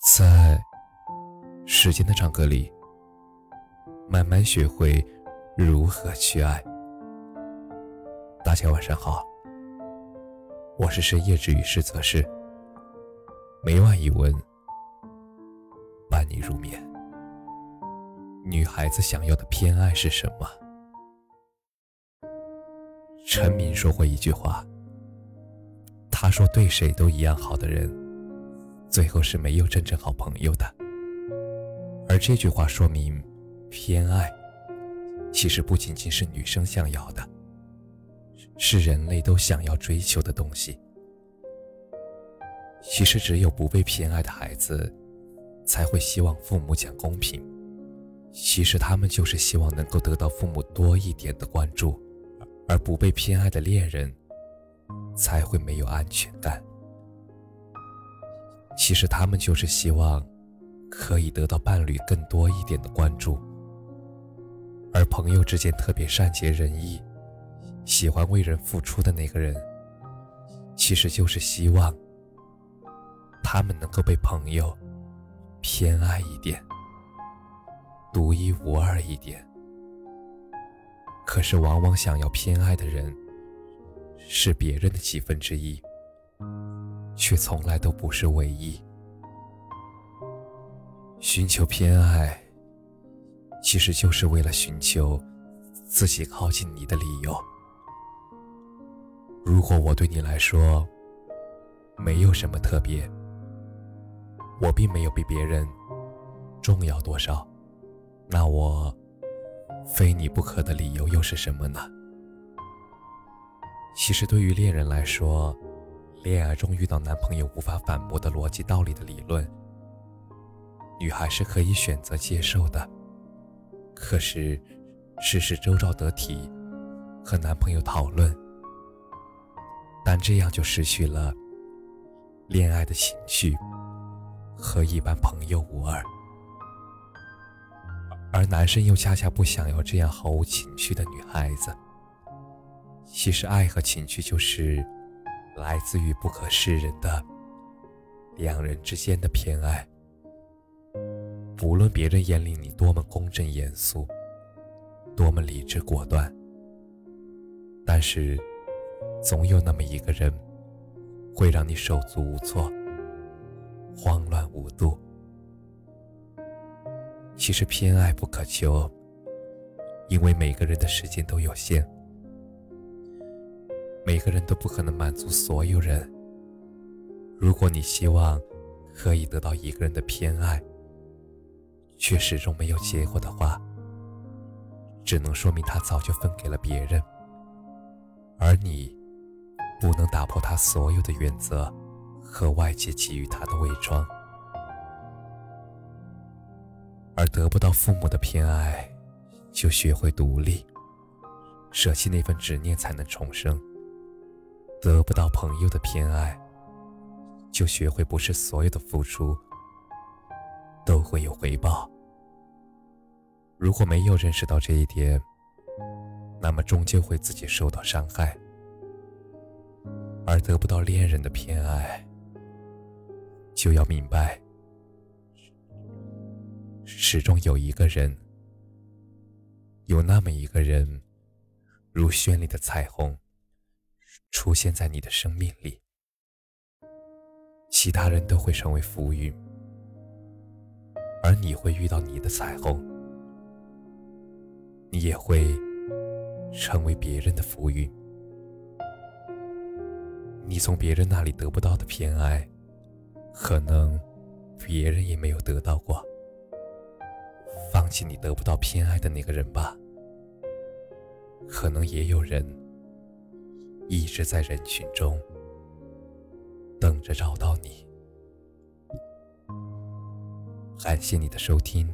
在时间的长河里，慢慢学会如何去爱。大家晚上好，我是深夜治愈师泽是，每晚一文伴你入眠。女孩子想要的偏爱是什么？陈明说过一句话，他说：“对谁都一样好的人。”最后是没有真正好朋友的，而这句话说明，偏爱其实不仅仅是女生想要的，是人类都想要追求的东西。其实只有不被偏爱的孩子，才会希望父母讲公平。其实他们就是希望能够得到父母多一点的关注，而不被偏爱的恋人，才会没有安全感。其实他们就是希望，可以得到伴侣更多一点的关注，而朋友之间特别善解人意、喜欢为人付出的那个人，其实就是希望他们能够被朋友偏爱一点、独一无二一点。可是，往往想要偏爱的人是别人的几分之一。却从来都不是唯一。寻求偏爱，其实就是为了寻求自己靠近你的理由。如果我对你来说没有什么特别，我并没有比别人重要多少，那我非你不可的理由又是什么呢？其实，对于恋人来说，恋爱中遇到男朋友无法反驳的逻辑道理的理论，女孩是可以选择接受的。可是，事事周遭得体，和男朋友讨论，但这样就失去了恋爱的情绪，和一般朋友无二。而男生又恰恰不想要这样毫无情趣的女孩子。其实，爱和情趣就是。来自于不可示人的两人之间的偏爱，不论别人眼里你多么公正严肃，多么理智果断，但是总有那么一个人会让你手足无措、慌乱无度。其实偏爱不可求，因为每个人的时间都有限。每个人都不可能满足所有人。如果你希望可以得到一个人的偏爱，却始终没有结果的话，只能说明他早就分给了别人，而你不能打破他所有的原则和外界给予他的伪装。而得不到父母的偏爱，就学会独立，舍弃那份执念，才能重生。得不到朋友的偏爱，就学会不是所有的付出都会有回报。如果没有认识到这一点，那么终究会自己受到伤害。而得不到恋人的偏爱，就要明白，始终有一个人，有那么一个人，如绚丽的彩虹。出现在你的生命里，其他人都会成为浮云，而你会遇到你的彩虹。你也会成为别人的浮云。你从别人那里得不到的偏爱，可能别人也没有得到过。放弃你得不到偏爱的那个人吧，可能也有人。一直在人群中等着找到你。感谢你的收听，